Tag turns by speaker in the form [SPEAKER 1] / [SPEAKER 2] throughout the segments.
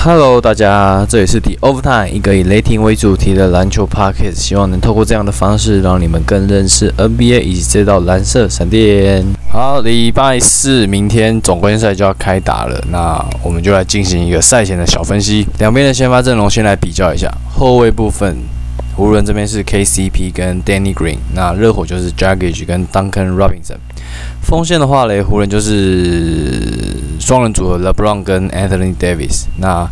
[SPEAKER 1] Hello，大家，这里是 The Overtime，一个以雷霆为主题的篮球 Podcast，希望能透过这样的方式，让你们更认识 NBA 以及这道蓝色闪电。好，礼拜四，明天总冠军赛就要开打了，那我们就来进行一个赛前的小分析。两边的先发阵容先来比较一下，后卫部分，湖人这边是 KCP 跟 Danny Green，那热火就是 Jaggage 跟 Duncan Robinson。锋线的话嘞，湖人就是双人组合 LeBron 跟 Anthony Davis，那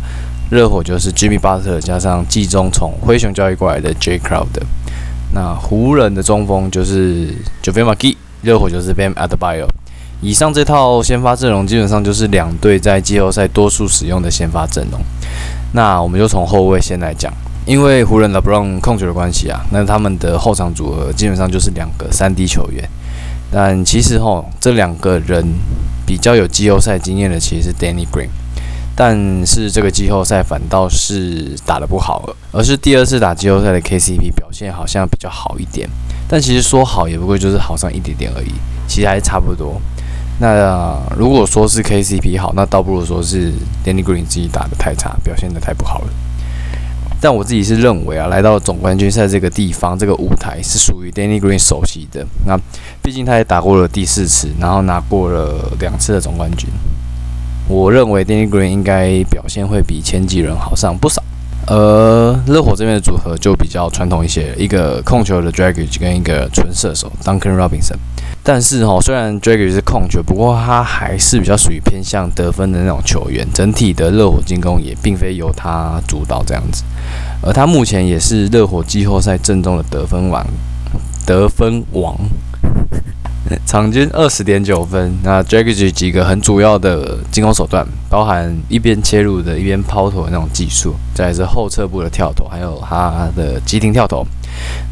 [SPEAKER 1] 热火就是 Jimmy Butler 加上季中从灰熊交易过来的 J Crowd 那湖人的中锋就是 JaVale McGee，热火就是 Bam Adebayo。以上这套先发阵容基本上就是两队在季后赛多数使用的先发阵容。那我们就从后卫先来讲，因为湖人 LeBron 控球的关系啊，那他们的后场组合基本上就是两个三 D 球员。但其实吼，这两个人比较有季后赛经验的，其实是 Danny Green。但是这个季后赛反倒是打得不好了，而是第二次打季后赛的 KCP 表现好像比较好一点。但其实说好也不过就是好上一点点而已，其实还差不多。那如果说是 KCP 好，那倒不如说是 Danny Green 自己打得太差，表现得太不好了。但我自己是认为啊，来到总冠军赛这个地方，这个舞台是属于 Danny Green 熟悉的。那毕竟他也打过了第四次，然后拿过了两次的总冠军。我认为 Danny Green 应该表现会比前几人好上不少。而热火这边的组合就比较传统一些，一个控球的 Dragic 跟一个纯射手 Duncan Robinson。但是哈，虽然 Dragic 是控球，不过他还是比较属于偏向得分的那种球员。整体的热火进攻也并非由他主导这样子。而他目前也是热火季后赛阵中的得分王，得分王。场均二十点九分，那 Dragic 几个很主要的进攻手段，包含一边切入的，一边抛投的那种技术，再是后撤步的跳投，还有他的急停跳投。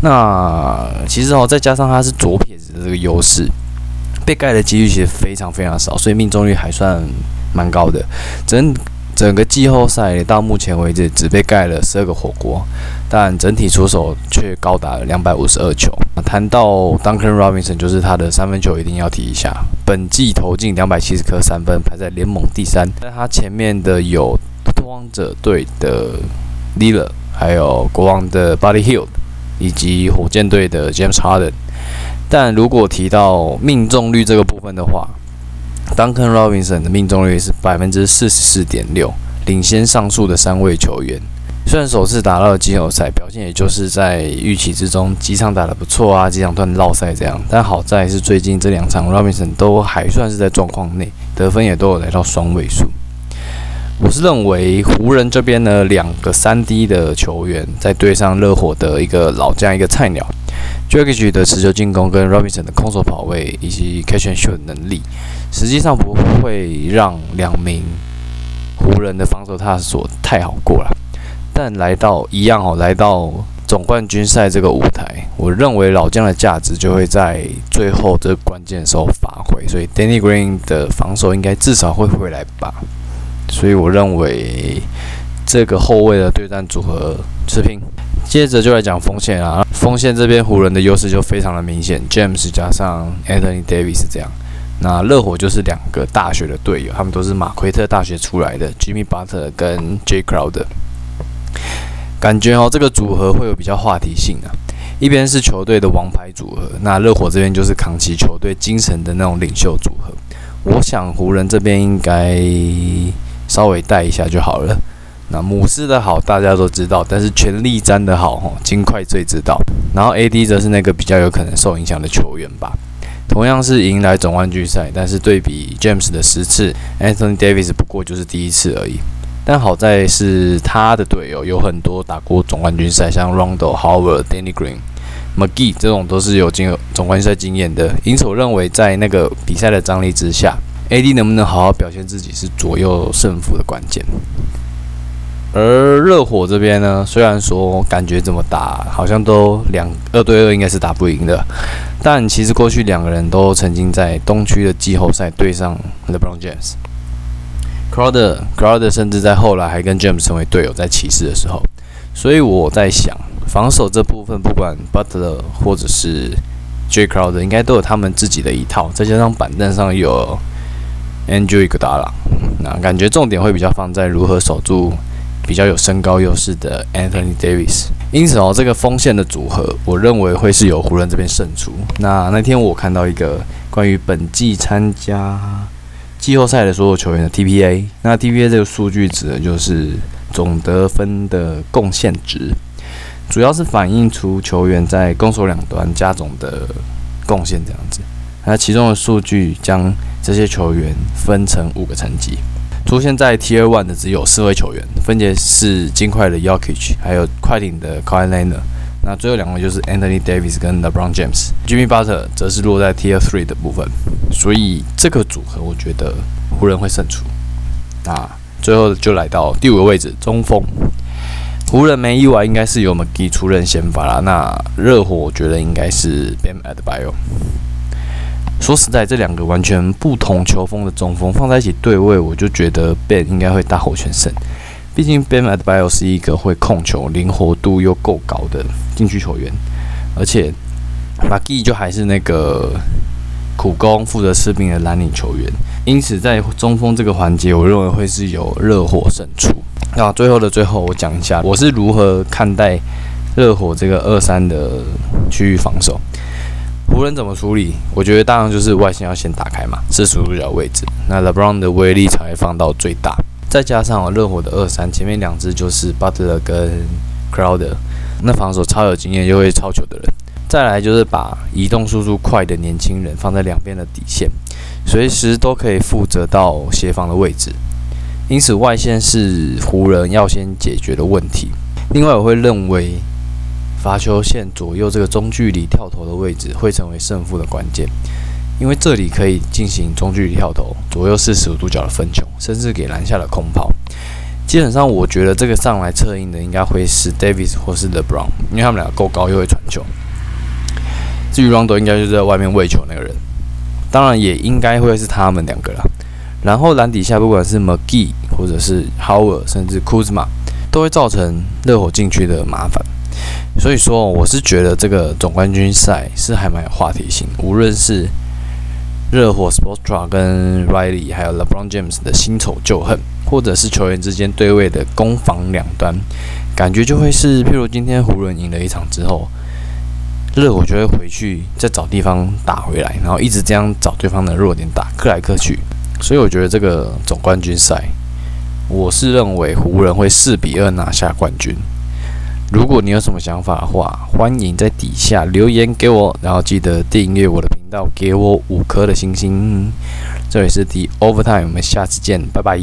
[SPEAKER 1] 那其实哦，再加上他是左撇子的这个优势，被盖的几率其实非常非常少，所以命中率还算蛮高的。整整个季后赛到目前为止只被盖了十二个火锅，但整体出手却高达了两百五十二球。谈到 Duncan Robinson，就是他的三分球一定要提一下，本季投进两百七十颗三分，排在联盟第三。在他前面的有拓荒者队的 Lillard，还有国王的 Buddy Hield，以及火箭队的 James Harden。但如果提到命中率这个部分的话，Duncan Robinson 的命中率是百分之四十四点六，领先上述的三位球员。虽然首次打到了季后赛，表现也就是在预期之中，几场打得不错啊，几场突然落赛这样。但好在是最近这两场 Robinson 都还算是在状况内，得分也都有来到双位数。我是认为湖人这边呢，两个三 D 的球员在对上热火的一个老将一个菜鸟，Dragic 的持球进攻跟 Robinson 的空手跑位以及 catch and shoot 能力。实际上不会让两名湖人的防守他所太好过了，但来到一样哦，来到总冠军赛这个舞台，我认为老将的价值就会在最后这关键时候发挥，所以 Danny Green 的防守应该至少会回来吧，所以我认为这个后卫的对战组合持平。接着就来讲锋线啊，锋线这边湖人的优势就非常的明显，James 加上 Anthony Davis 这样。那热火就是两个大学的队友，他们都是马奎特大学出来的，Jimmy Butler 跟 J Crowder。感觉哦，这个组合会有比较话题性啊。一边是球队的王牌组合，那热火这边就是扛起球队精神的那种领袖组合。我想湖人这边应该稍微带一下就好了。那姆斯的好大家都知道，但是全力战的好，吼，金块最知道。然后 AD 则是那个比较有可能受影响的球员吧。同样是迎来总冠军赛，但是对比 James 的十次，Anthony Davis 不过就是第一次而已。但好在是他的队友有很多打过总冠军赛，像 Rondo、Howard、Danny Green、McGee 这种都是有经总冠军赛经验的。因此我认为在那个比赛的张力之下，AD 能不能好好表现自己是左右胜负的关键。而热火这边呢，虽然说感觉怎么打好像都两二对二应该是打不赢的，但其实过去两个人都曾经在东区的季后赛对上 LeBron James、Crowder、Crowder，甚至在后来还跟 James 成为队友，在骑士的时候。所以我在想，防守这部分不管 Butler 或者是 J Crowder，应该都有他们自己的一套。再加上板凳上有 Andrew Iguodala，那感觉重点会比较放在如何守住。比较有身高优势的 Anthony Davis。因此哦，这个锋线的组合，我认为会是由湖人这边胜出。那那天我看到一个关于本季参加季后赛的所有球员的 TPA，那 TPA 这个数据指的就是总得分的贡献值，主要是反映出球员在攻守两端加总的贡献这样子。那其中的数据将这些球员分成五个层级，出现在 Tier One 的只有四位球员，分别是金块的 y o k i c h 还有快艇的 Kawhi Leonard。那最后两位就是 Anthony Davis 跟 LeBron James。Jimmy Butler 则是落在 Tier Three 的部分。所以这个组合，我觉得湖人会胜出。那最后就来到第五个位置，中锋。湖人没意外，应该是由 McGee 出任先发啦。那热火，我觉得应该是 Bam Adebayo。说实在，这两个完全不同球风的中锋放在一起对位，我就觉得 Ben 应该会大获全胜。毕竟 Ben a d b i o 是一个会控球、灵活度又够高的禁区球员，而且 McGee 就还是那个苦工负责吃饼的蓝领球员。因此，在中锋这个环节，我认为会是有热火胜出。那最后的最后，我讲一下我是如何看待热火这个二三的区域防守。湖人怎么处理？我觉得当然就是外线要先打开嘛，是主角位置。那 LeBron 的威力才会放到最大，再加上热火的二三，前面两支就是 Butler 跟 Crowder，那防守超有经验又会超球的人。再来就是把移动速度快的年轻人放在两边的底线，随时都可以负责到协防的位置。因此外线是湖人要先解决的问题。另外我会认为。罚球线左右这个中距离跳投的位置会成为胜负的关键，因为这里可以进行中距离跳投，左右四十五度角的分球，甚至给篮下的空抛。基本上，我觉得这个上来策应的应该会是 Davis 或是 LeBron，因为他们俩够高又会传球。至于 Rondo，应该就是在外面喂球那个人，当然也应该会是他们两个了。然后篮底下不管是 McGee 或者是 Howard，甚至 Kuzma，都会造成热火禁区的麻烦。所以说，我是觉得这个总冠军赛是还蛮有话题性。无论是热火 Sportstra 跟 Riley，还有 LeBron James 的新仇旧恨，或者是球员之间对位的攻防两端，感觉就会是，譬如今天湖人赢了一场之后，热火就会回去再找地方打回来，然后一直这样找对方的弱点打，克来克去。所以我觉得这个总冠军赛，我是认为湖人会四比二拿下冠军。如果你有什么想法的话，欢迎在底下留言给我，然后记得订阅我的频道，给我五颗的星星。这里是 The Overtime，我们下次见，拜拜。